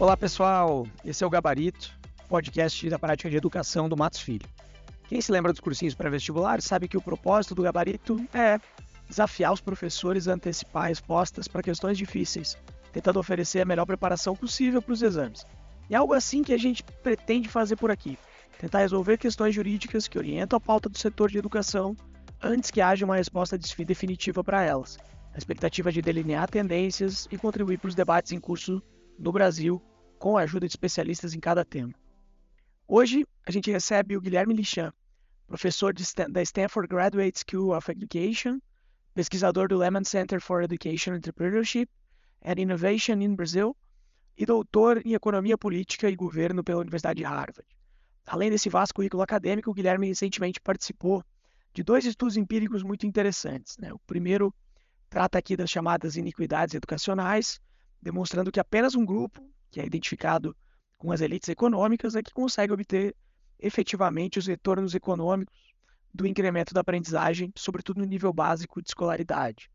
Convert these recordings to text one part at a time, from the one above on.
Olá pessoal, esse é o Gabarito, podcast da prática de educação do Matos Filho. Quem se lembra dos cursinhos pré-vestibulares sabe que o propósito do Gabarito é desafiar os professores a antecipar respostas para questões difíceis, tentando oferecer a melhor preparação possível para os exames. É algo assim que a gente pretende fazer por aqui, tentar resolver questões jurídicas que orientam a pauta do setor de educação antes que haja uma resposta definitiva para elas, a expectativa de delinear tendências e contribuir para os debates em curso no Brasil com a ajuda de especialistas em cada tema. Hoje a gente recebe o Guilherme Lichan, professor da Stanford Graduate School of Education, pesquisador do Lehman Center for Education Entrepreneurship and Innovation in Brazil e doutor em Economia Política e Governo pela Universidade de Harvard. Além desse vasto currículo acadêmico, o Guilherme recentemente participou de dois estudos empíricos muito interessantes. Né? O primeiro trata aqui das chamadas iniquidades educacionais, demonstrando que apenas um grupo que é identificado com as elites econômicas, é que consegue obter efetivamente os retornos econômicos do incremento da aprendizagem, sobretudo no nível básico de escolaridade.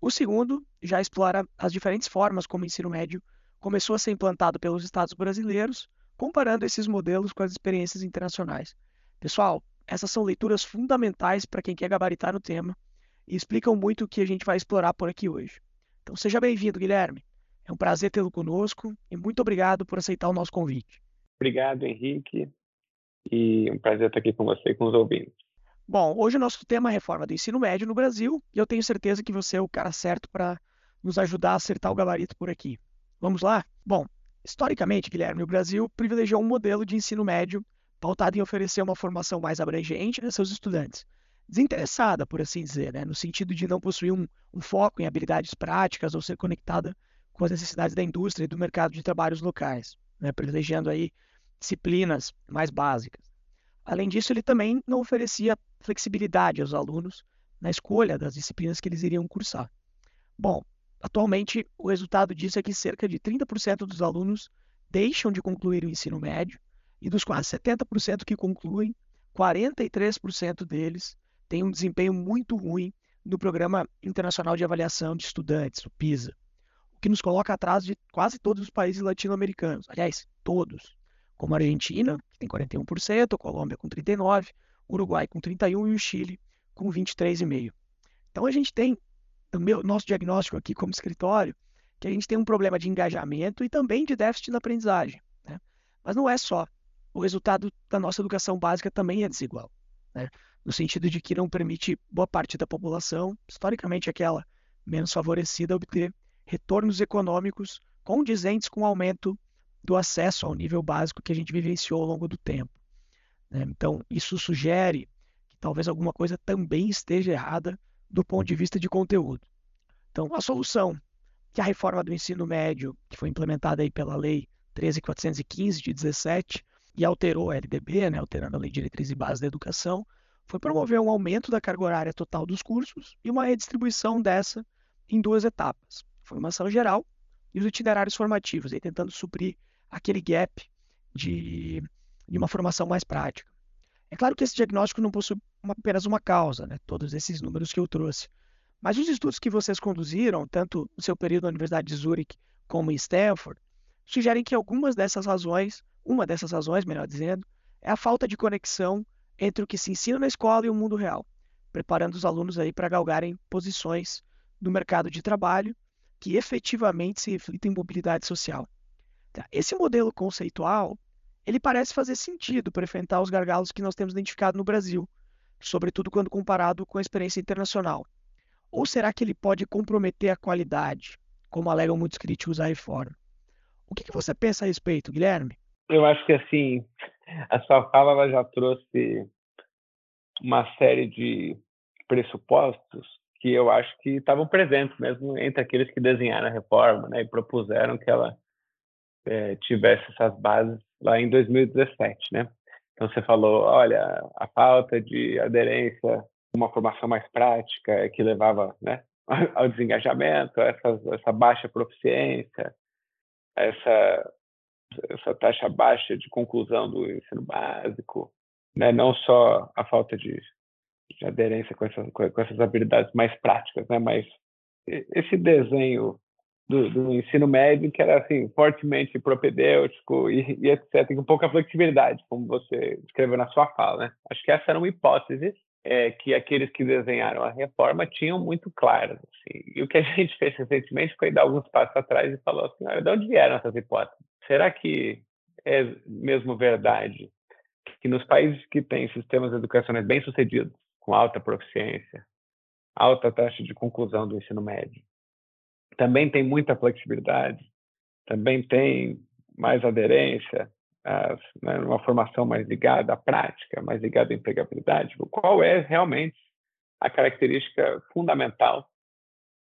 O segundo já explora as diferentes formas como o ensino médio começou a ser implantado pelos estados brasileiros, comparando esses modelos com as experiências internacionais. Pessoal, essas são leituras fundamentais para quem quer gabaritar o tema e explicam muito o que a gente vai explorar por aqui hoje. Então seja bem-vindo, Guilherme. É um prazer tê-lo conosco e muito obrigado por aceitar o nosso convite. Obrigado, Henrique, e um prazer estar aqui com você e com os ouvintes. Bom, hoje o nosso tema é a reforma do ensino médio no Brasil e eu tenho certeza que você é o cara certo para nos ajudar a acertar o gabarito por aqui. Vamos lá? Bom, historicamente, Guilherme, o Brasil privilegiou um modelo de ensino médio pautado em oferecer uma formação mais abrangente a seus estudantes, desinteressada, por assim dizer, né? no sentido de não possuir um, um foco em habilidades práticas ou ser conectada com as necessidades da indústria e do mercado de trabalhos locais, né, privilegiando aí disciplinas mais básicas. Além disso, ele também não oferecia flexibilidade aos alunos na escolha das disciplinas que eles iriam cursar. Bom, atualmente o resultado disso é que cerca de 30% dos alunos deixam de concluir o ensino médio e dos quase 70% que concluem, 43% deles têm um desempenho muito ruim no Programa Internacional de Avaliação de Estudantes, o PISA que nos coloca atrás de quase todos os países latino-americanos. Aliás, todos. Como a Argentina, que tem 41%, a Colômbia com 39%, o Uruguai com 31% e o Chile com 23,5%. Então a gente tem, meu, nosso diagnóstico aqui como escritório, que a gente tem um problema de engajamento e também de déficit na aprendizagem. Né? Mas não é só. O resultado da nossa educação básica também é desigual. Né? No sentido de que não permite boa parte da população, historicamente aquela menos favorecida, obter retornos econômicos condizentes com o aumento do acesso ao nível básico que a gente vivenciou ao longo do tempo. Né? Então, isso sugere que talvez alguma coisa também esteja errada do ponto de vista de conteúdo. Então, a solução que a reforma do ensino médio, que foi implementada aí pela Lei 13.415 de 17 e alterou a LDB, né, alterando a Lei de Diretriz e Base da Educação, foi promover um aumento da carga horária total dos cursos e uma redistribuição dessa em duas etapas formação geral e os itinerários formativos, aí tentando suprir aquele gap de, de uma formação mais prática. É claro que esse diagnóstico não possui uma, apenas uma causa, né? todos esses números que eu trouxe. Mas os estudos que vocês conduziram, tanto no seu período na Universidade de Zurich como em Stanford, sugerem que algumas dessas razões, uma dessas razões, melhor dizendo, é a falta de conexão entre o que se ensina na escola e o mundo real, preparando os alunos aí para galgarem posições no mercado de trabalho que efetivamente se reflitem em mobilidade social. Tá, esse modelo conceitual, ele parece fazer sentido para enfrentar os gargalos que nós temos identificado no Brasil, sobretudo quando comparado com a experiência internacional. Ou será que ele pode comprometer a qualidade, como alegam muitos críticos à reforma? O que, que você pensa a respeito, Guilherme? Eu acho que assim, a sua fala já trouxe uma série de pressupostos que eu acho que estavam presentes mesmo entre aqueles que desenharam a reforma né, e propuseram que ela é, tivesse essas bases lá em 2017. Né? Então, você falou, olha, a falta de aderência, uma formação mais prática que levava né, ao desengajamento, essa, essa baixa proficiência, essa, essa taxa baixa de conclusão do ensino básico, né? não só a falta de, de aderência com essas, com essas habilidades mais práticas, né? mas esse desenho do, do, ensino médio que era assim fortemente propedêutico e, e, etc com pouca flexibilidade como você escreveu na sua fala né acho que essa era uma hipótese é, que aqueles que desenharam a reforma tinham muito claras assim. e o que a gente fez recentemente foi dar alguns passos atrás e falou assim olha de onde vieram essas hipóteses será que é mesmo verdade que nos países que têm sistemas educacionais bem sucedidos com alta proficiência alta taxa de conclusão do ensino médio também tem muita flexibilidade, também tem mais aderência, né, uma formação mais ligada à prática, mais ligada à empregabilidade. Qual é realmente a característica fundamental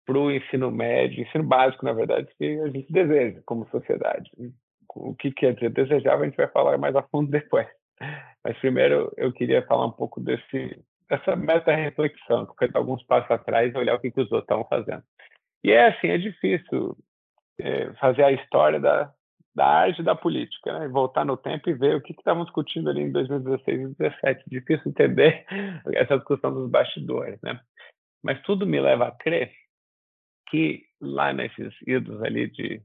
para o ensino médio, ensino básico, na verdade, que a gente deseja como sociedade? O que quer dizer desejar, a gente vai falar mais a fundo depois. Mas primeiro eu queria falar um pouco desse, dessa meta-reflexão, porque alguns passos atrás e olhar o que, que os outros estão fazendo. E é assim, é difícil é, fazer a história da, da arte da política, né? voltar no tempo e ver o que estavam discutindo ali em 2016 e 2017. Difícil entender essa discussão dos bastidores, né? Mas tudo me leva a crer que lá nesses idos ali de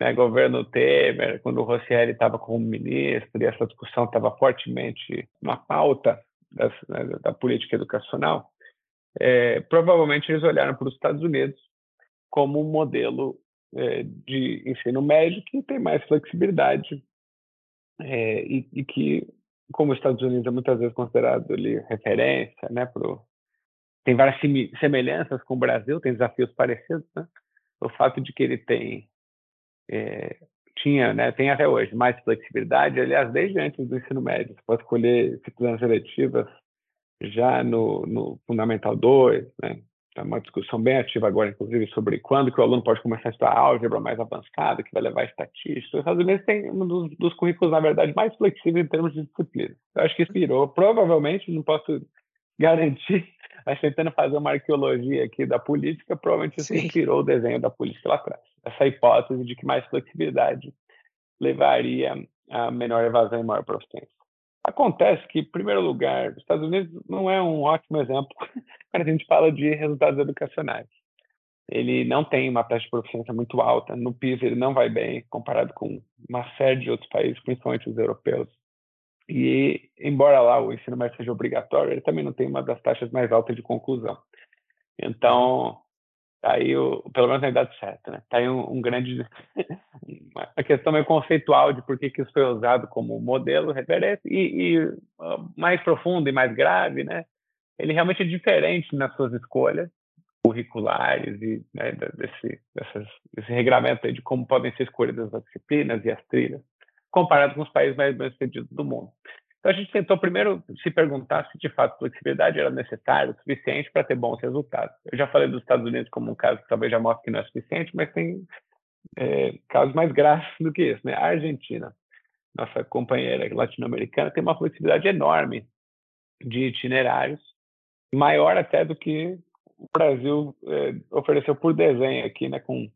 né, governo Temer, quando o Rossieri estava como ministro e essa discussão estava fortemente na pauta das, né, da política educacional, é, provavelmente eles olharam para os Estados Unidos como um modelo é, de ensino médio que tem mais flexibilidade é, e, e, que, como os Estados Unidos é muitas vezes considerado ali referência, né, pro, tem várias semelhanças com o Brasil, tem desafios parecidos, né? O fato de que ele tem é, tinha, né, tem até hoje mais flexibilidade, aliás, desde antes do ensino médio, você pode escolher disciplinas eletivas já no, no Fundamental 2, né? Está uma discussão bem ativa agora, inclusive, sobre quando que o aluno pode começar a estudar álgebra mais avançada, que vai levar estatística. Os Estados Unidos tem um dos, dos, currículos, na verdade, mais flexíveis em termos de disciplina. Eu acho que inspirou. Provavelmente, não posso garantir, mas tentando fazer uma arqueologia aqui da política, provavelmente isso inspirou o desenho da política lá atrás. Essa hipótese de que mais flexibilidade levaria a menor evasão e maior proficiência. Acontece que, em primeiro lugar, os Estados Unidos não é um ótimo exemplo quando a gente fala de resultados educacionais. Ele não tem uma taxa de proficiência muito alta. No PISA, ele não vai bem comparado com uma série de outros países, principalmente os europeus. E, embora lá o ensino médio seja obrigatório, ele também não tem uma das taxas mais altas de conclusão. Então, Tá aí, o, pelo menos na idade certa, né? Tá aí um, um grande... a questão meio conceitual de por que, que isso foi usado como modelo, referência, e, e uh, mais profundo e mais grave, né? Ele realmente é diferente nas suas escolhas curriculares e né, desse, dessas, desse regramento de como podem ser escolhidas as disciplinas e as trilhas, comparado com os países mais bem-sucedidos do mundo. Então, a gente tentou primeiro se perguntar se de fato flexibilidade era necessária, suficiente para ter bons resultados. Eu já falei dos Estados Unidos como um caso que talvez já mostre que não é suficiente, mas tem é, casos mais graves do que isso. Né? A Argentina, nossa companheira latino-americana, tem uma flexibilidade enorme de itinerários, maior até do que o Brasil é, ofereceu por desenho aqui, né, com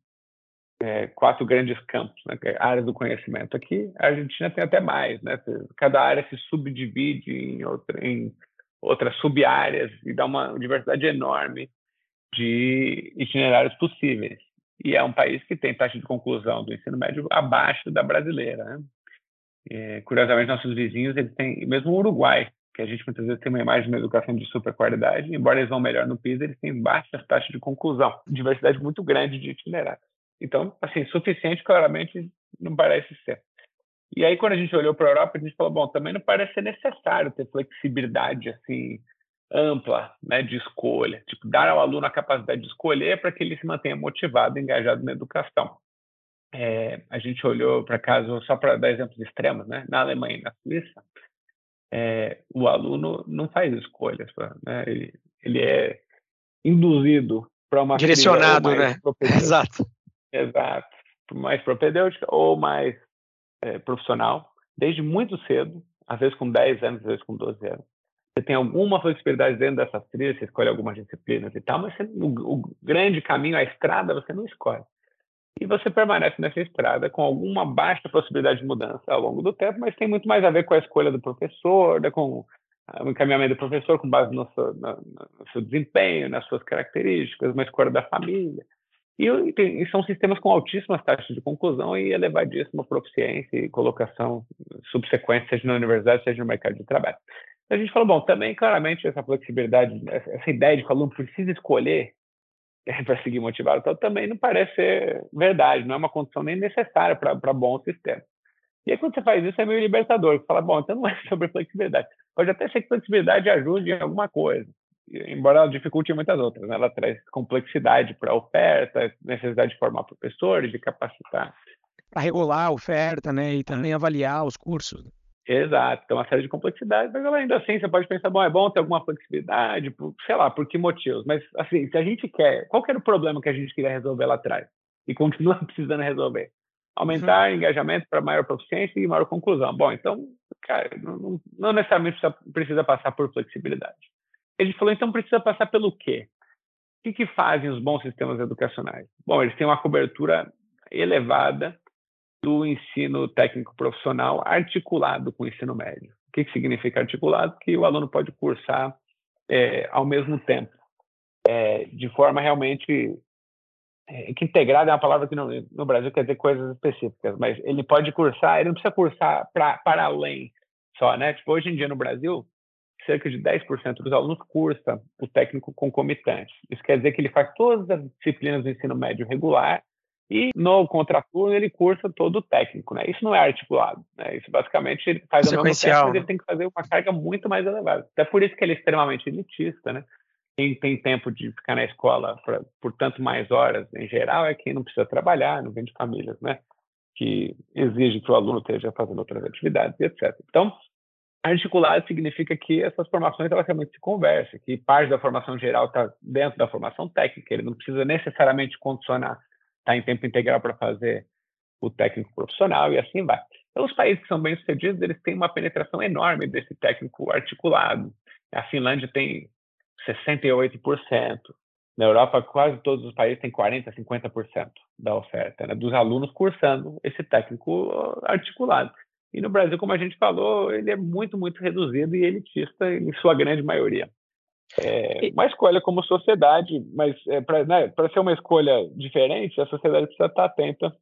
é, quatro grandes campos, né, é áreas do conhecimento. Aqui, a Argentina tem até mais, né? Cada área se subdivide em, outra, em outras sub-áreas e dá uma diversidade enorme de itinerários possíveis. E é um país que tem taxa de conclusão do ensino médio abaixo da brasileira. Né? É, curiosamente, nossos vizinhos, eles têm, mesmo o Uruguai, que a gente muitas vezes tem uma imagem de uma educação de super qualidade, embora eles vão melhor no PISA, eles têm baixas taxas de conclusão, diversidade muito grande de itinerários. Então, assim, suficiente claramente não parece ser. E aí, quando a gente olhou para a Europa, a gente falou, bom, também não parece ser necessário ter flexibilidade, assim, ampla, né, de escolha. Tipo, dar ao aluno a capacidade de escolher para que ele se mantenha motivado, engajado na educação. É, a gente olhou para caso, só para dar exemplos extremos, né, na Alemanha e na Suíça, é, o aluno não faz escolhas, né, ele, ele é induzido para uma direcionado, né? Exato. Exato. Mais propedêutica ou mais é, profissional, desde muito cedo, às vezes com 10 anos, às vezes com 12 anos. Você tem alguma flexibilidade dentro dessas trilhas, você escolhe algumas disciplinas e tal, mas você, o, o, grande caminho, a estrada, você não escolhe. e você permanece nessa estrada com alguma baixa possibilidade de mudança ao longo do tempo, mas tem muito mais a ver com a escolha do professor, né, com o encaminhamento do professor com base no seu, no, no seu desempenho, nas suas características, uma escolha da família. E, e, são sistemas com altíssimas taxas de conclusão e elevadíssima proficiência e colocação subsequente, seja na universidade, seja no mercado de trabalho. A gente falou, bom, também claramente essa flexibilidade, essa ideia de que o aluno precisa escolher para seguir motivado, então, também não parece ser verdade, não é uma condição nem necessária para bom sistema. E aí, quando você faz isso, é meio libertador. Você fala, bom, então não é sobre flexibilidade. Pode até ser que flexibilidade ajude em alguma coisa, embora ela dificulte muitas outras. Né? Ela traz complexidade para a oferta, necessidade de formar professores, de capacitar. Para regular a oferta, né? E também avaliar os cursos. Exato, tem uma série de complexidades, mas ainda assim você pode pensar, bom, é bom ter alguma flexibilidade, por, sei lá, por que motivos, mas assim, se a gente quer, qual que era o problema que a gente queria resolver lá atrás e continua precisando resolver? Aumentar uhum. engajamento para maior proficiência e maior conclusão. Bom, então, cara, não, não necessariamente precisa, precisa, passar por flexibilidade. Ele falou, então precisa passar pelo quê? O que, que fazem os bons sistemas educacionais? Bom, eles têm uma cobertura elevada do ensino técnico profissional articulado com o ensino médio. O que, que significa articulado? Que o aluno pode cursar é, ao mesmo tempo, é, de forma realmente é, que integrado é uma palavra que no, no, Brasil quer dizer coisas específicas, mas ele pode cursar, ele não precisa cursar pra, para além só, né? Tipo, hoje em dia no Brasil, cerca de 10% dos alunos cursa o técnico concomitante. Isso quer dizer que ele faz todas as disciplinas do ensino médio regular e no contraturno ele cursa todo o técnico, né? Isso não é articulado, né? Isso basicamente ele faz o mesmo tempo, mas ele tem que fazer uma carga muito mais elevada. Até por isso que ele é extremamente elitista, né? Quem tem tempo de ficar na escola pra, por tanto mais horas, em geral, é quem não precisa trabalhar, não vem de famílias, né? Que exige que o aluno esteja fazendo outras atividades, etc. Então, articulado significa que essas formações elas realmente se conversam, que parte da formação geral está dentro da formação técnica, ele não precisa necessariamente condicionar está em tempo integral para fazer o técnico profissional e assim vai. Então, os países que são bem-sucedidos, eles têm uma penetração enorme desse técnico articulado. A Finlândia tem 68%. Na Europa, quase todos os países têm 40%, 50% da oferta, né, dos alunos cursando esse técnico articulado. E no Brasil, como a gente falou, ele é muito, muito reduzido e elitista em sua grande maioria. É uma escolha como sociedade, mas é, para né, ser uma escolha diferente, a sociedade precisa estar atenta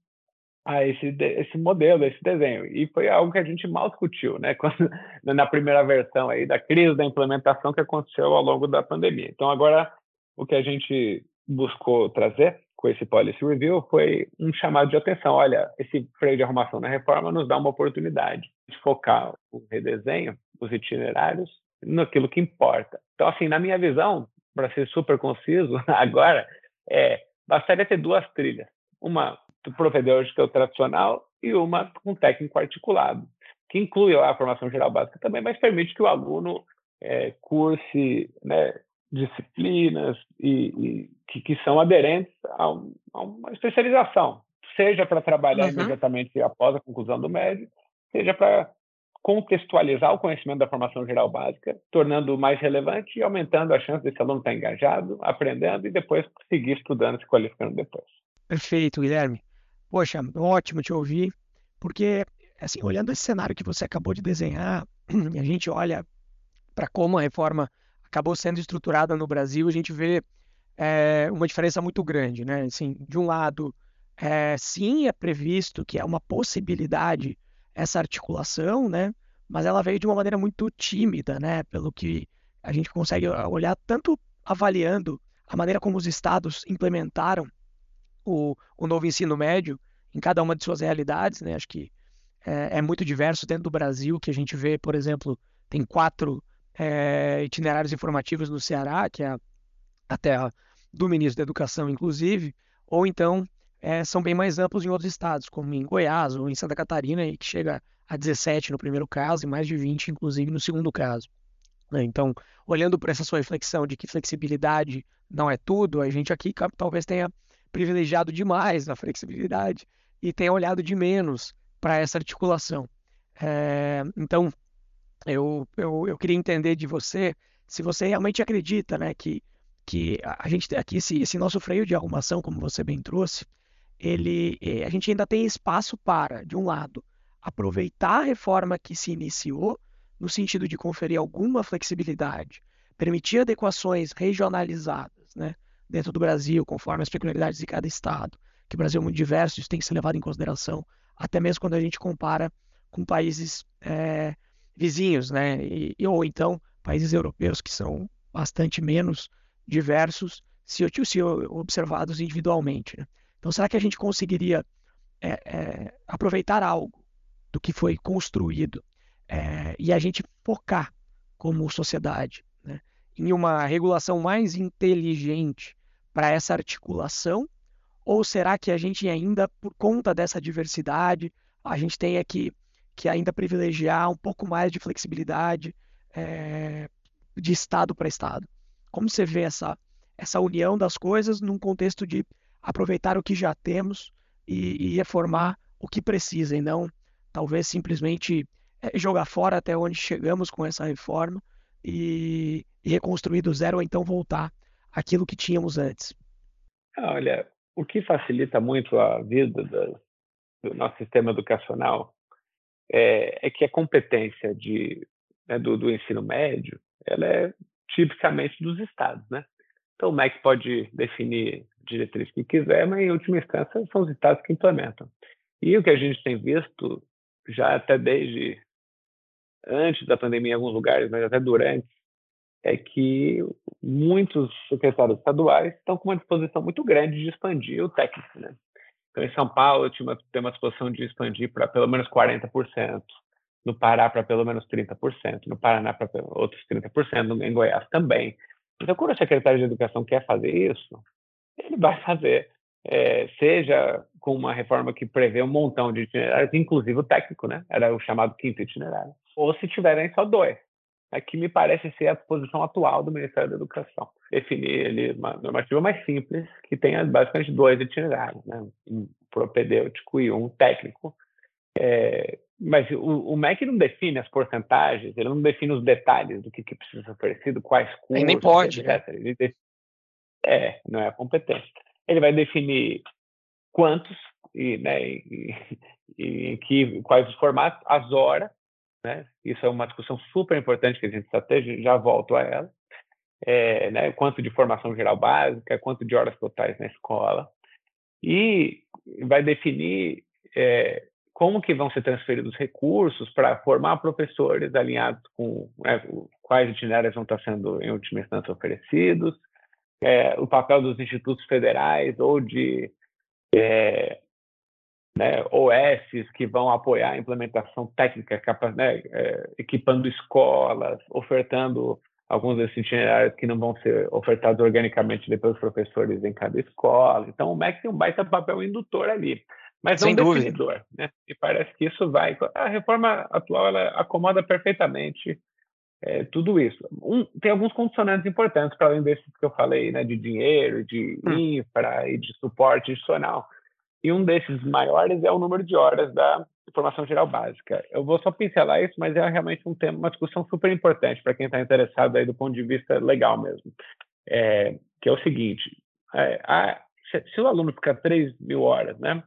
a esse, esse modelo, a esse desenho. E foi algo que a gente mal discutiu, né? Quando, na primeira versão aí da crise da implementação que aconteceu ao longo da pandemia. Então, agora, o que a gente buscou trazer com esse policy review foi um chamado de atenção. Olha, esse freio de arrumação na reforma nos dá uma oportunidade de focar o redesenho, os itinerários, naquilo que importa. Então, assim, na minha visão, para ser super conciso agora, é, bastaria ter duas trilhas. Uma propedêutica tradicional e uma com técnico articulado, que inclui a formação geral básica também, mas permite que o aluno é, curse né, disciplinas e, e que, que, são aderentes a, um, a, uma especialização, seja para trabalhar uhum. imediatamente após a conclusão do médio, seja para contextualizar o conhecimento da formação geral básica, tornando mais relevante e aumentando a chance desse aluno estar engajado, aprendendo e depois seguir estudando, se qualificando depois. Perfeito, Guilherme. Poxa, ótimo te ouvir, porque, assim, olhando esse cenário que você acabou de desenhar, a gente olha para como a reforma acabou sendo estruturada no Brasil, a gente vê é, uma diferença muito grande, né? Assim, de um lado, é, sim, é previsto que é uma possibilidade essa articulação, né? Mas ela veio de uma maneira muito tímida, né? Pelo que a gente consegue ah, olhar tanto avaliando a maneira como os estados implementaram o, o novo ensino médio em cada uma de suas realidades, né? Acho que é, é muito diverso dentro do Brasil, que a gente vê, por exemplo, tem quatro é, itinerários informativos no Ceará, que é a, terra do ministro da Educação, inclusive, ou então é, são bem mais amplos em outros estados, como em Goiás ou em Santa Catarina, que chega a 17 no primeiro caso e mais de 20, inclusive, no segundo caso. Né? Então, olhando por essa sua reflexão de que flexibilidade não é tudo, a gente aqui talvez tenha privilegiado demais a flexibilidade e tenha olhado de menos para essa articulação. É, então, eu, eu, eu queria entender de você se você realmente acredita né, que, que a gente aqui esse, esse nosso freio de arrumação, como você bem trouxe, ele, eh, a gente ainda tem espaço para, de um lado, aproveitar a reforma que se iniciou, no sentido de conferir alguma flexibilidade, permitir adequações regionalizadas né, dentro do Brasil, conforme as peculiaridades de cada estado, que o Brasil é muito diverso, isso tem que ser levado em consideração, até mesmo quando a gente compara com países é, vizinhos, né, e, ou então países europeus que são bastante menos diversos se, se observados individualmente. Né? Então, será que a gente conseguiria é, é, aproveitar algo do que foi construído é, e a gente focar como sociedade né, em uma regulação mais inteligente para essa articulação? Ou será que a gente ainda, por conta dessa diversidade, a gente tem que, que ainda privilegiar um pouco mais de flexibilidade é, de Estado para Estado? Como você vê essa, essa união das coisas num contexto de aproveitar o que já temos e, e reformar o que precisa, e não talvez simplesmente é, jogar fora até onde chegamos com essa reforma e, e reconstruir do zero ou então voltar aquilo que tínhamos antes. Olha, o que facilita muito a vida do nosso sistema educacional é, é, que a competência de, né, do, do, ensino médio ela é tipicamente dos estados, né? Então o MEC pode definir diretriz que quiser, mas em última instância são os estados que implementam. E o que a gente tem visto já até desde antes da pandemia em alguns lugares, mas até durante, é que muitos secretários estaduais estão com uma disposição muito grande de expandir o técnico. Né? Então, em São Paulo, tinha uma, tem uma disposição de expandir para pelo menos 40%, no Pará para pelo menos 30%, no Paraná para outros 30%, em Goiás também. Então, quando o secretário de Educação quer fazer isso, ele vai fazer, é, seja com uma reforma que prevê um montão de itinerários, inclusive o técnico, né? Era o chamado quinto itinerário. Ou se tiverem só dois, é que me parece ser a posição atual do Ministério da Educação. Definir ali uma normativa mais simples, que tenha basicamente dois itinerários, né? um propedêutico e um técnico. É, mas o, o, MEC não define as porcentagens, ele não define os detalhes do que, que precisa ser oferecido, quais cursos, nem pode, etc. Né? Ele É, não é a competência. Ele vai definir quantos e, né, e, e, que, quais os formatos, as horas, né? Isso é uma discussão super importante que a gente está já volto a ela. É, né? Quanto de formação geral básica, quanto de horas totais na escola. E vai definir é, como que vão ser transferidos recursos para formar professores alinhados com né, quais itinerários vão estar sendo, em última instância, oferecidos, é, o papel dos institutos federais ou de é, né, OS que vão apoiar a implementação técnica, né, é, equipando escolas, ofertando alguns desses itinerários que não vão ser ofertados organicamente depois professores em cada escola. Então, o MEC tem um baita papel indutor ali, mas não Sem definidor. Né? E parece que isso vai. A reforma atual ela acomoda perfeitamente é, tudo isso. Um, tem alguns condicionantes importantes, para além desses que eu falei, né, de dinheiro, de hum. infra e de suporte adicional. E um desses maiores é o número de horas da formação geral básica. Eu vou só pincelar isso, mas é realmente um tema, uma discussão super importante para quem está interessado aí do ponto de vista legal mesmo. É, que é o seguinte: é, a, se, se, o aluno ficar 3 mil horas, né?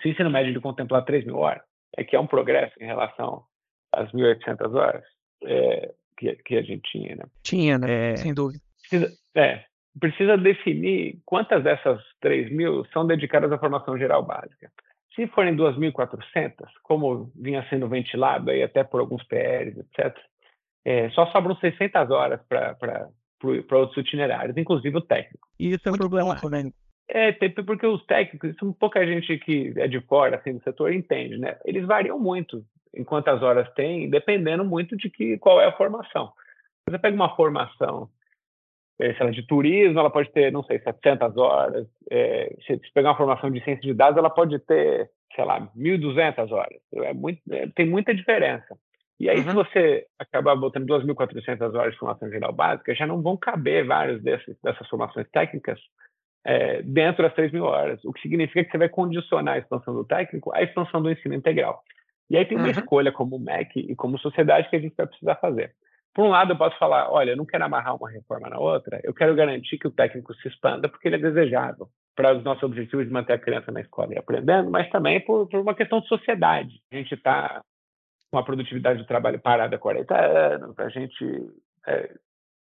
Se o ensino médio de contemplar 3 mil horas, é que é um progresso em relação às 1.800 horas é, que, que, a gente tinha, né? Tinha, né? É, Sem dúvida. É, precisa definir quantas dessas 3 mil são dedicadas à formação geral básica. Se forem 2.400, como vinha sendo ventilado aí até por alguns PRs, etc., é, só sobram 600 horas para outros itinerários, inclusive o técnico. E isso é um problema também. É, porque os técnicos, isso pouca gente que é de fora assim, do setor entende, né? Eles variam muito em quantas horas tem, dependendo muito de que, qual é a formação. Você pega uma formação sei lá, de turismo, ela pode ter, não sei, 700 horas. É, se, pegar uma formação de ciência de dados, ela pode ter, sei lá, 1.200 horas. É muito, é, tem muita diferença. E aí, uhum. se você acabar botando 2.400 horas de formação geral básica, já não vão caber vários desses, dessas formações técnicas é, dentro das 3 mil horas, o que significa que você vai condicionar a expansão do técnico à expansão do ensino integral. E aí tem uma uhum. escolha como MEC e como sociedade que a gente vai precisar fazer. Por um lado, eu posso falar, olha, eu não quero amarrar uma reforma na outra, eu quero garantir que o técnico se expanda porque ele é desejável para os nossos objetivos de manter a criança na escola e aprendendo, mas também por, por uma questão de sociedade. A gente está com a produtividade do trabalho parada há 40 anos, a gente é,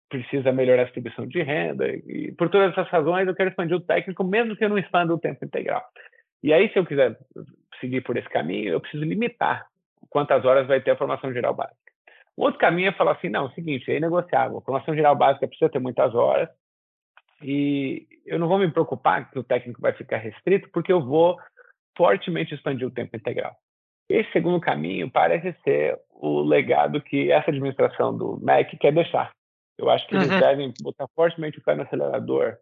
precisa melhorar a distribuição de renda, e por todas essas razões eu quero expandir o técnico, mesmo que eu não expanda o tempo integral. E aí, se eu quiser seguir por esse caminho, eu preciso limitar quantas horas vai ter a formação geral básica. O outro caminho é falar assim, não, é o seguinte, é inegociável. A formação geral básica precisa ter muitas horas e eu não vou me preocupar que o técnico vai ficar restrito, porque eu vou fortemente expandir o tempo integral. Esse segundo caminho parece ser o legado que essa administração do MEC quer deixar. Eu acho que eles uhum. devem botar fortemente o pé no acelerador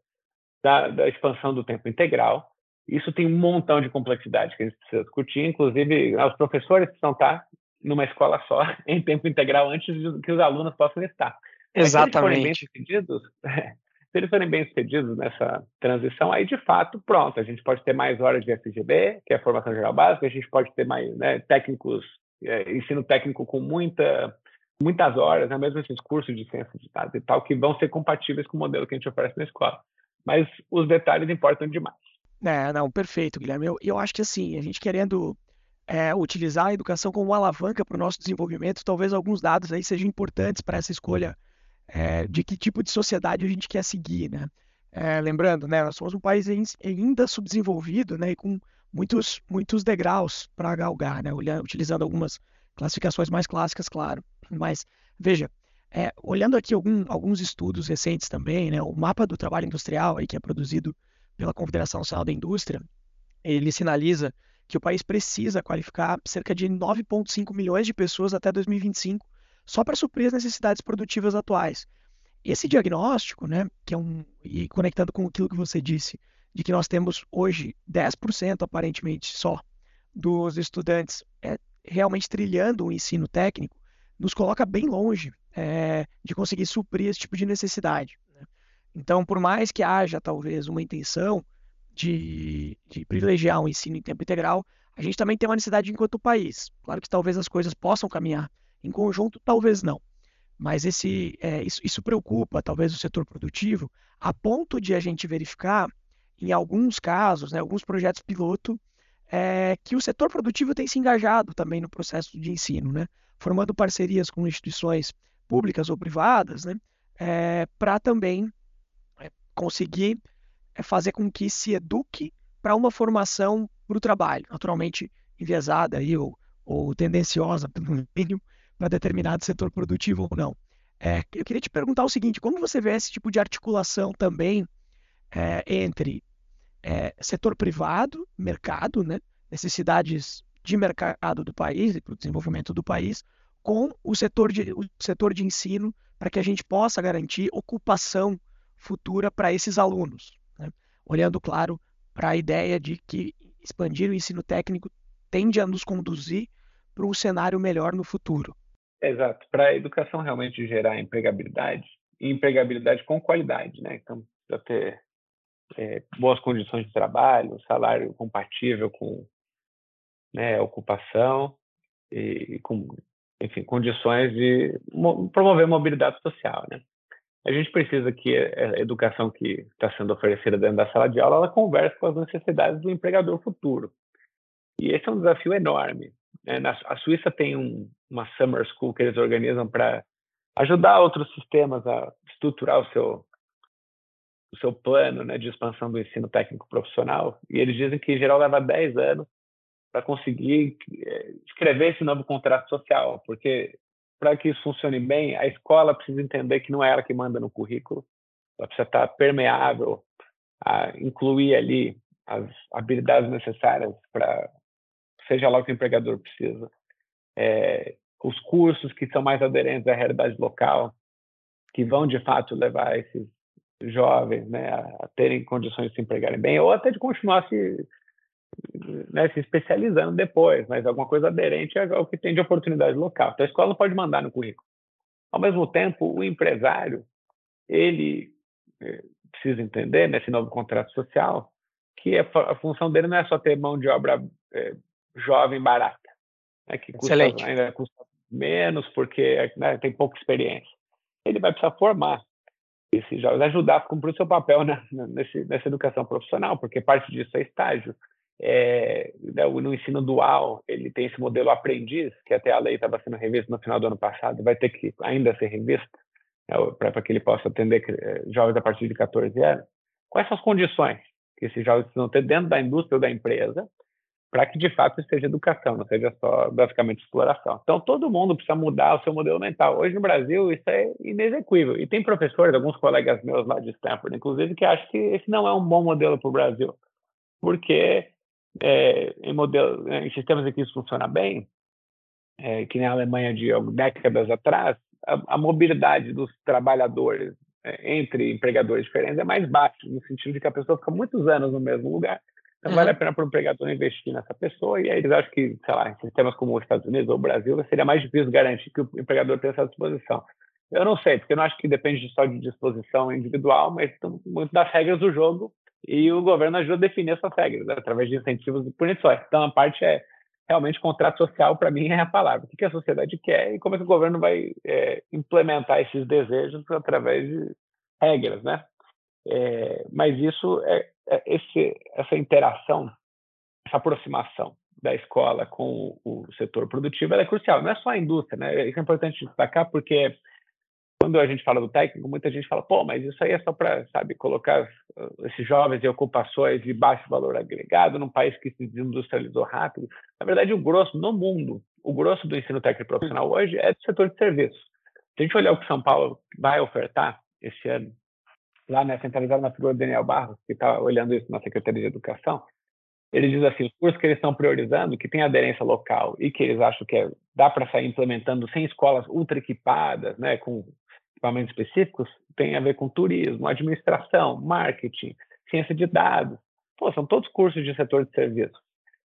da, da expansão do tempo integral. Isso tem um montão de complexidade que a gente precisa discutir, inclusive os professores precisam estar numa escola só, em tempo integral, antes de que os alunos possam estar. Exatamente. se eles forem bem sucedidos, se eles forem bem sucedidos nessa transição, aí de fato, pronto, a gente pode ter mais horas de FGB, que é a formação geral básica, a gente pode ter mais né, técnicos, é, ensino técnico com muita, muitas horas, né, mesmo esses cursos de ciência de dados e tal, que vão ser compatíveis com o modelo que a gente oferece na escola. Mas os detalhes importam demais. É, não, perfeito, Guilherme. Eu, eu acho que assim, a gente querendo é, utilizar a educação como uma alavanca para o nosso desenvolvimento, talvez alguns dados aí sejam importantes para essa escolha é, de que tipo de sociedade a gente quer seguir, né? É, lembrando, né, nós somos um país ainda subdesenvolvido, né, e com muitos, muitos degraus para galgar, né, olhando, utilizando algumas classificações mais clássicas, claro. Mas, veja, é, olhando aqui algum, alguns estudos recentes também, né, o mapa do trabalho industrial aí, que é produzido pela Confederação Nacional da Indústria, ele sinaliza que o país precisa qualificar cerca de 9,5 milhões de pessoas até 2025 só para suprir as necessidades produtivas atuais. Esse diagnóstico, né, que é um e conectando com aquilo que você disse, de que nós temos hoje 10% aparentemente só dos estudantes é, realmente trilhando o ensino técnico, nos coloca bem longe é, de conseguir suprir esse tipo de necessidade. Né? Então, por mais que haja talvez uma intenção de, de privilegiar o ensino em tempo integral, a gente também tem uma necessidade enquanto país. Claro que talvez as coisas possam caminhar em conjunto, talvez não. Mas esse, é, isso, isso preocupa talvez o setor produtivo, a ponto de a gente verificar, em alguns casos, né, alguns projetos piloto, é, que o setor produtivo tem se engajado também no processo de ensino, né, formando parcerias com instituições públicas ou privadas, né, é, para também é, conseguir é fazer com que se eduque para uma formação para o trabalho, naturalmente enviesada aí, ou, ou tendenciosa, pelo mínimo, para determinado setor produtivo ou não. É, eu queria te perguntar o seguinte: como você vê esse tipo de articulação também é, entre é, setor privado, mercado, né, necessidades de mercado do país e para o desenvolvimento do país, com o setor de, o setor de ensino, para que a gente possa garantir ocupação futura para esses alunos? Olhando, claro, para a ideia de que expandir o ensino técnico tende a nos conduzir para um cenário melhor no futuro. Exato. Para a educação realmente gerar empregabilidade, e empregabilidade com qualidade, né? Então, precisa ter é, boas condições de trabalho, salário compatível com né, ocupação e, com, enfim, condições de mo promover mobilidade social, né? A gente precisa que a educação que está sendo oferecida dentro da sala de aula ela converse com as necessidades do empregador futuro. E esse é um desafio enorme. Né? a Suíça tem um, uma summer school que eles organizam para ajudar outros sistemas a estruturar o seu o seu plano né, de expansão do ensino técnico profissional. E eles dizem que, em geral, leva 10 anos para conseguir eh, escrever esse novo contrato social, porque para que isso funcione bem, a escola precisa entender que não é ela que manda no currículo, ela precisa estar permeável a incluir ali as habilidades necessárias para seja lá o que o empregador precisa. É, os cursos que são mais aderentes à realidade local, que vão de fato levar esses jovens né, a terem condições de se empregarem bem, ou até de continuar se né, se especializando depois, mas alguma coisa aderente ao que tem de oportunidade local. Então, a escola pode mandar no currículo. Ao mesmo tempo, o empresário, ele eh, precisa entender, nesse novo contrato social, que a, função dele não é só ter mão de obra é, jovem barata, né, que custa, ainda custa menos porque né, tem pouca experiência. Ele vai precisar formar esses jovens, ajudar a cumprir o seu papel né, nesse, nessa educação profissional, porque parte disso é estágio. É, né, no ensino dual, ele tem esse modelo aprendiz, que até a lei estava sendo revista no final do ano passado, vai ter que ainda ser revista, né, para que ele possa atender eh, jovens a partir de 14 anos. Quais são as condições que esses jovens precisam ter dentro da indústria ou da empresa para que de fato seja educação, não seja só basicamente exploração. Então todo mundo precisa mudar o seu modelo mental. Hoje no Brasil isso é inexequível. E tem professores, alguns colegas meus lá de Stanford, inclusive, que acham que esse não é um bom modelo para o Brasil, porque é, em, modelo, né, em sistemas em que isso funciona bem, é, que na Alemanha de décadas atrás, a, a mobilidade dos trabalhadores é, entre empregadores diferentes é mais baixa, no sentido de que a pessoa fica muitos anos no mesmo lugar então, uhum. vale a pena para o empregador investir nessa pessoa. E aí eles acham que, sei lá, em sistemas como os Estados Unidos ou o Brasil, seria mais difícil garantir que o empregador tenha essa disposição. Eu não sei, porque eu não acho que depende só de disposição individual, mas muito das regras do jogo e o governo ajuda a definir essas regras né, através de incentivos e punições. Então, a parte é realmente contrato social, para mim, é a palavra. O que a sociedade quer e como é que o governo vai é, implementar esses desejos através de regras, né? É, mas isso é, é, esse, essa interação, essa aproximação da escola com o setor produtivo é crucial. Não é só a indústria, né? Isso é importante destacar porque quando a gente fala do técnico, muita gente fala, pô, mas isso aí é só para, sabe, colocar esses jovens em ocupações de baixo valor agregado num país que se desindustrializou rápido. Na verdade, o grosso no mundo, o grosso do ensino técnico profissional hoje é do setor de serviços. Se a gente olhar o que São Paulo vai ofertar esse ano, lá né, centralizado na figura do Daniel Barros, que está olhando isso na Secretaria de Educação, ele diz assim, os cursos que eles estão priorizando, que tem aderência local e que eles acham que é, dá para sair implementando sem escolas ultra equipadas, né, com equipamentos específicos, tem a ver com turismo, administração, marketing, ciência de dados. Pô, são todos cursos de setor de serviço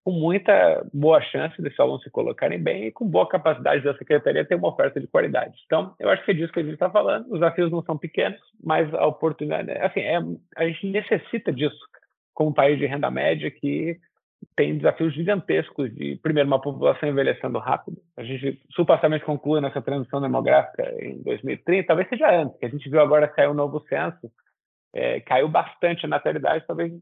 com muita boa chance desses alunos se colocarem bem e com boa capacidade da secretaria ter uma oferta de qualidade. Então, eu acho que é disso que a gente está falando. Os desafios não são pequenos, mas a oportunidade, assim, é, a gente necessita disso como país de renda média que tem desafios gigantescos de, primeiro, uma população envelhecendo rápido. A gente supostamente conclui nossa transição demográfica em 2030, talvez seja antes, que a gente viu agora sair um novo censo, é, caiu bastante a natalidade, talvez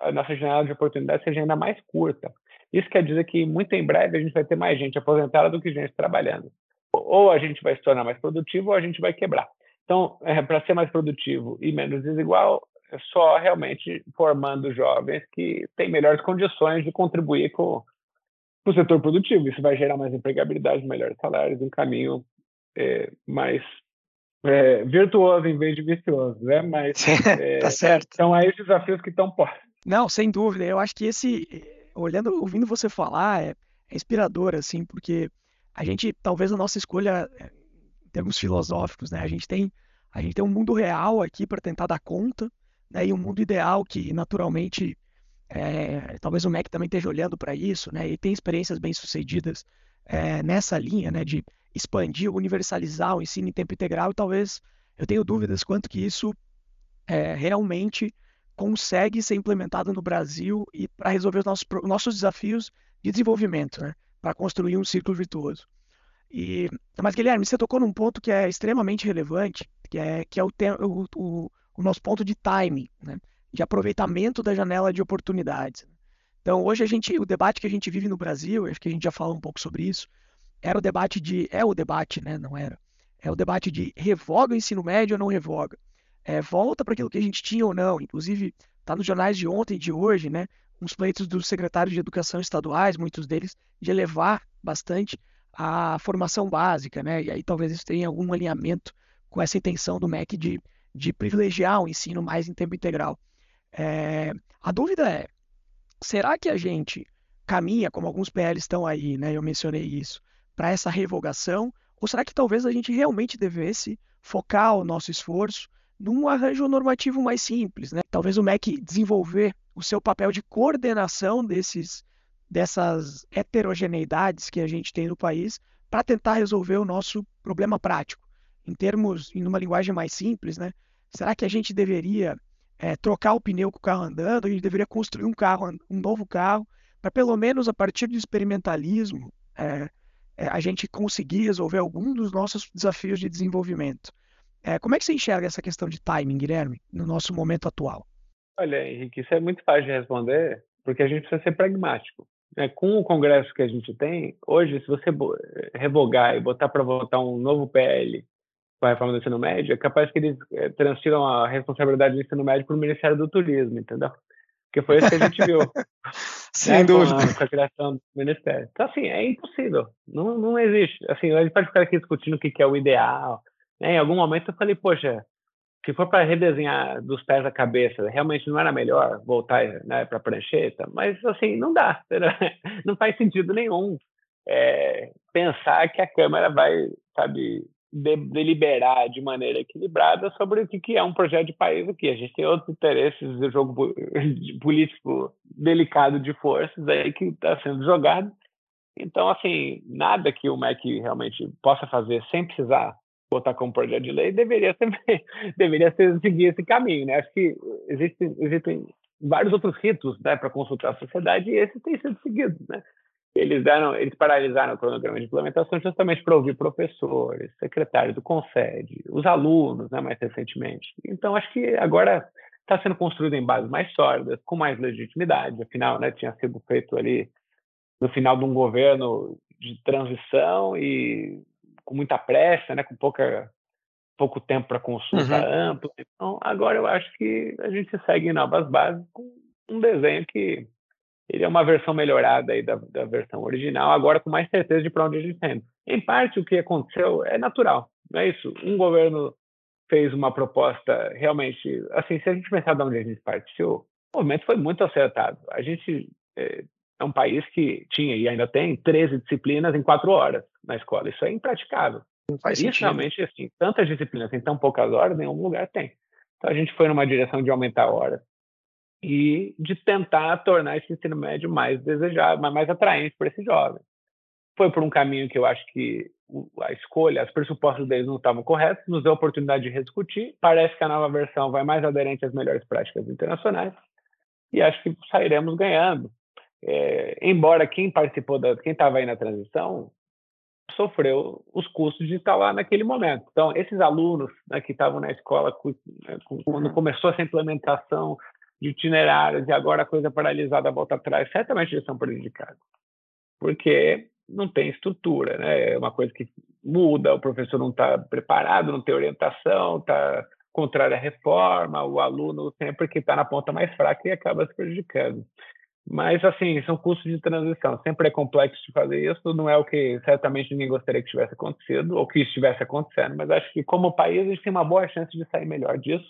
a nossa janela de oportunidade seja ainda mais curta. Isso quer dizer que muito em breve a gente vai ter mais gente aposentada do que gente trabalhando. Ou a gente vai se tornar mais produtivo ou a gente vai quebrar. Então, é, para ser mais produtivo e menos desigual, só realmente formando jovens que têm melhores condições de contribuir com, com o setor produtivo. Isso vai gerar mais empregabilidade, melhores salários, um caminho é, mais é, virtuoso em vez de vicioso, né? Mas é, tá certo. São aí os desafios que estão postos. Não, sem dúvida. Eu acho que esse olhando, ouvindo você falar, é, é inspirador, assim, porque a gente, talvez a nossa escolha, é, em termos filosóficos, né, a gente tem, a gente tem um mundo real aqui para tentar dar conta, né, e um mundo ideal que, naturalmente, é, talvez o MEC também esteja olhando para isso, né, e tem experiências bem-sucedidas é, nessa linha, né, de expandir, universalizar o ensino em tempo integral, e talvez eu tenho dúvidas quanto que isso é, realmente consegue ser implementada no Brasil e para resolver os nossos, nossos desafios de desenvolvimento, né? para construir um ciclo virtuoso. E, mas, Guilherme, você tocou num ponto que é extremamente relevante, que é, que é o, o, o, o nosso ponto de timing, né? de aproveitamento da janela de oportunidades. Então, hoje a gente, o debate que a gente vive no Brasil, acho que a gente já falou um pouco sobre isso, era o debate de, é o debate, né? Não era. É o debate de revoga o ensino médio ou não revoga é, volta para aquilo que a gente tinha ou não. Inclusive, está nos jornais de ontem e de hoje, né? Uns pleitos dos secretários de educação estaduais, muitos deles, de elevar bastante a formação básica, né? E aí talvez isso tenha algum alinhamento com essa intenção do MEC de, de privilegiar o ensino mais em tempo integral. É, a dúvida é, será que a gente caminha, como alguns PLs estão aí, né? Eu mencionei isso, para essa revogação? Ou será que talvez a gente realmente devesse focar o nosso esforço num arranjo normativo mais simples. Né? Talvez o MEC desenvolver o seu papel de coordenação desses, dessas heterogeneidades que a gente tem no país para tentar resolver o nosso problema prático. Em termos, em uma linguagem mais simples, né? Será que a gente deveria é, trocar o pneu com o carro andando? A gente deveria construir um carro, um novo carro, para pelo menos a partir do experimentalismo, é, é, a gente conseguir resolver algum dos nossos desafios de desenvolvimento. Como é que você enxerga essa questão de timing, Guilherme, no nosso momento atual? Olha, Henrique, isso é muito fácil de responder, porque a gente precisa ser pragmático. É, com o Congresso que a gente tem, hoje, se você revogar e botar para votar um novo PL com a reforma do ensino médio, é capaz que eles é, transfiram a responsabilidade do ensino médio para o Ministério do Turismo, entendeu? Porque foi isso que a gente viu. Sem né, dúvida. Com a, com a, criação do Ministério. Então, assim, é impossível. Não, não existe. Assim, a gente pode ficar aqui discutindo o que, que é o ideal. Né? Em algum momento eu falei, poxa, se for para redesenhar dos pés à cabeça, realmente não era melhor voltar né, para a prancheta? Mas, assim, não dá. Não faz sentido nenhum é, pensar que a Câmara vai, sabe, deliberar de maneira equilibrada sobre o que, é um projeto de país aqui. A gente tem outros interesses do jogo político delicado de forças aí que está sendo jogado. Então, assim, nada que o MEC realmente possa fazer sem precisar botar como projeto de lei deveria ser, deveria ser seguir esse caminho, né? Acho que existem, existem vários outros ritos né, para consultar a sociedade e esse tem sido seguido, né? Eles deram, eles paralisaram o cronograma de implementação justamente para ouvir professores, secretários do Concede, os alunos, né, mais recentemente. Então, acho que agora está sendo construído em bases mais sólidas, com mais legitimidade. Afinal, né, tinha sido feito ali no final de um governo de transição e com muita pressa, né, com pouca pouco tempo para consulta uhum. ampla. Então, agora eu acho que a gente segue em novas bases com um desenho que ele é uma versão melhorada aí da, da versão original, agora com mais certeza de para onde a gente está indo. Em parte, o que aconteceu é natural, não é isso? Um governo fez uma proposta realmente, assim, se a gente pensar de onde a gente partiu, o movimento foi muito acertado. A gente é, é um país que tinha e ainda tem 13 disciplinas em quatro horas na escola. Isso é impraticável. Não faz Isso sentido. realmente, assim, tantas disciplinas em tão poucas horas, algum lugar tem. Então a gente foi numa direção de aumentar horas e de tentar tornar esse ensino médio mais desejável, mais atraente para esse jovem. Foi por um caminho que eu acho que a escolha, os pressupostos deles não estavam corretos, nos deu a oportunidade de rediscutir. Parece que a nova versão vai mais aderente às melhores práticas internacionais e acho que sairemos ganhando. É, embora quem participou, da, quem estava aí na transição, sofreu os custos de estar lá naquele momento. Então, esses alunos né, que estavam na escola né, quando começou essa implementação de itinerários e agora a coisa paralisada volta atrás, certamente eles são prejudicados. Porque não tem estrutura, né? É uma coisa que muda, o professor não está preparado, não tem orientação, está contrário à reforma, o aluno sempre que está na ponta mais fraca e acaba se prejudicando. Mas, assim, são custos de transição. Sempre é complexo de fazer isso. Não é o que certamente ninguém gostaria que tivesse acontecido ou que estivesse acontecendo. Mas acho que, como país, a gente tem uma boa chance de sair melhor disso.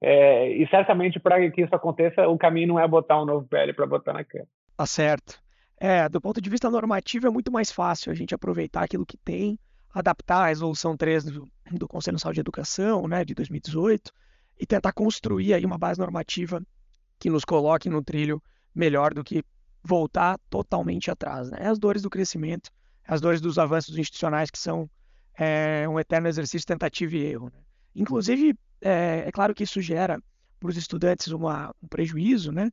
É, e certamente para que isso aconteça, o caminho não é botar um novo PL para botar na Câmara. Tá certo. É, do ponto de vista normativo, é muito mais fácil a gente aproveitar aquilo que tem, adaptar a resolução 3 do, do Conselho Nacional de Educação, né, de 2018, e tentar construir aí uma base normativa que nos coloque no trilho melhor do que voltar totalmente atrás. Né? É as dores do crescimento, as dores dos avanços institucionais que são é, um eterno exercício tentativa e erro. Né? Inclusive, é, é claro que isso gera para os estudantes uma, um prejuízo, né?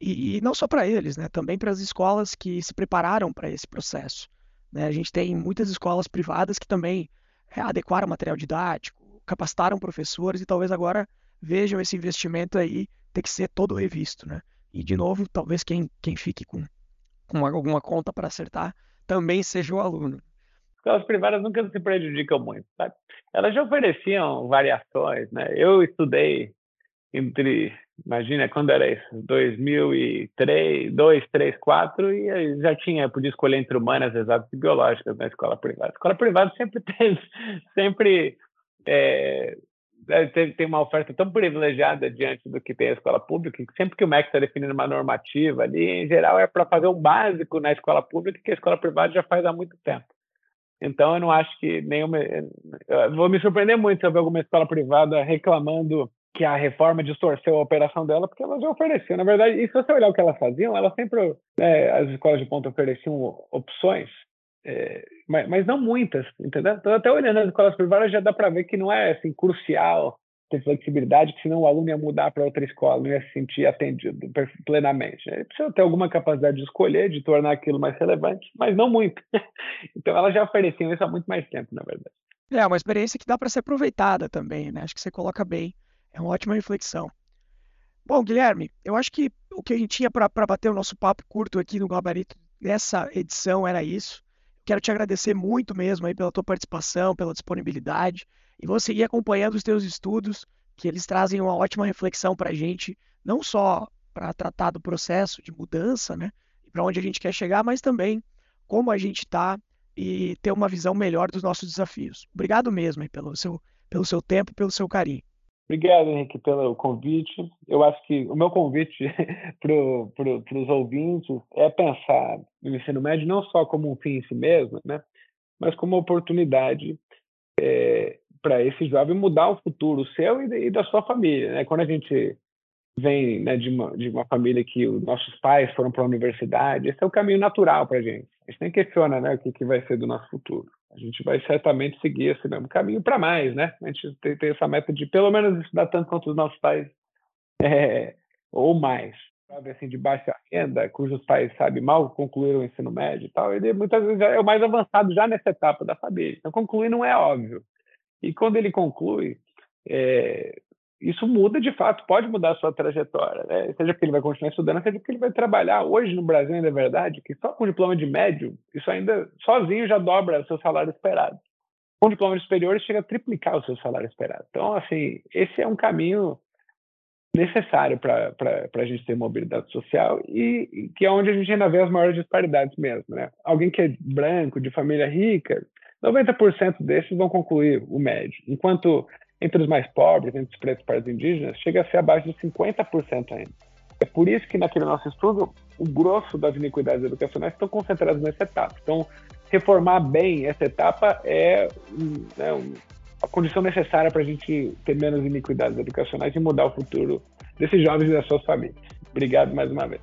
E, e não só para eles, né? Também para as escolas que se prepararam para esse processo. Né? A gente tem muitas escolas privadas que também é, adequaram material didático, capacitaram professores e talvez agora vejam esse investimento aí ter que ser todo revisto, né? E de novo, talvez quem, quem fique com, com alguma conta para acertar também seja o aluno escolas privadas nunca se prejudicam muito, sabe? Elas já ofereciam variações, né? Eu estudei entre, imagina, quando era isso? 2003, 2, 3, 4, e já tinha, podia escolher entre humanas, exatas e biológicas na escola privada. A escola privada sempre teve, sempre é, tem uma oferta tão privilegiada diante do que tem a escola pública, que sempre que o MEC está definindo uma normativa ali, em geral é para fazer o básico na escola pública que a escola privada já faz há muito tempo. Então, eu não acho que nenhuma. Eu vou me surpreender muito se eu ver alguma escola privada reclamando que a reforma distorceu a operação dela, porque ela já ofereciam. Na verdade, e se você olhar o que elas faziam, elas sempre. É, as escolas de ponta ofereciam opções, é, mas, mas, não muitas, entendeu? Então, até olhando as escolas privadas, já dá para ver que não é assim, crucial ter flexibilidade, que senão o aluno ia mudar para outra escola, não ia se sentir atendido plenamente. Ele precisa ter alguma capacidade de escolher, de tornar aquilo mais relevante, mas não muito. Então, elas já ofereciam isso há muito mais tempo, na verdade. É uma experiência que dá para ser aproveitada também, né? Acho que você coloca bem. É uma ótima reflexão. Bom, Guilherme, eu acho que o que a gente tinha para bater o nosso papo curto aqui no Gabarito dessa edição era isso. Quero te agradecer muito mesmo aí pela tua participação, pela disponibilidade. E vou seguir acompanhando os teus estudos, que eles trazem uma ótima reflexão para a gente, não só para tratar do processo de mudança, né? E para onde a gente quer chegar, mas também como a gente está e ter uma visão melhor dos nossos desafios. Obrigado mesmo aí pelo seu, pelo seu tempo, pelo seu carinho. Obrigado, Henrique, pelo convite. Eu acho que o meu convite para pro, os ouvintes é pensar no ensino médio não só como um fim em si mesmo, né, mas como uma oportunidade é, para esse jovem mudar o futuro seu e, e da sua família. Né? Quando a gente vem né, de, uma, de uma família que os nossos pais foram para a universidade, esse é o caminho natural para a gente. A gente nem questiona né, o que, que vai ser do nosso futuro a gente vai certamente seguir esse mesmo caminho para mais, né? A gente tem, tem, essa meta de pelo menos estudar tanto quanto os nossos pais, é, ou mais. Sabe, assim, de baixa renda, cujos pais, sabe, mal concluíram o ensino médio e tal, ele muitas vezes é o mais avançado já nessa etapa da família. Então, concluir não é óbvio. E quando ele conclui, é, isso muda de fato, pode mudar a sua trajetória, né? seja porque ele vai continuar estudando, seja porque ele vai trabalhar. Hoje no Brasil ainda é verdade que só com diploma de médio, isso ainda sozinho já dobra o seu salário esperado. Com diploma de superior, chega a triplicar o seu salário esperado. Então, assim, esse é um caminho necessário para a gente ter mobilidade social e, e, que é onde a gente ainda vê as maiores disparidades mesmo. Né? Alguém que é branco, de família rica, 90% desses vão concluir o médio, enquanto entre os mais pobres, entre os pretos para os indígenas, chega a ser abaixo de 50% ainda. É por isso que naquele nosso estudo, o grosso das iniquidades educacionais estão concentradas nessa etapa. Então, reformar bem essa etapa é né, a condição necessária para a gente ter menos iniquidades educacionais e mudar o futuro desses jovens e das suas famílias. Obrigado mais uma vez.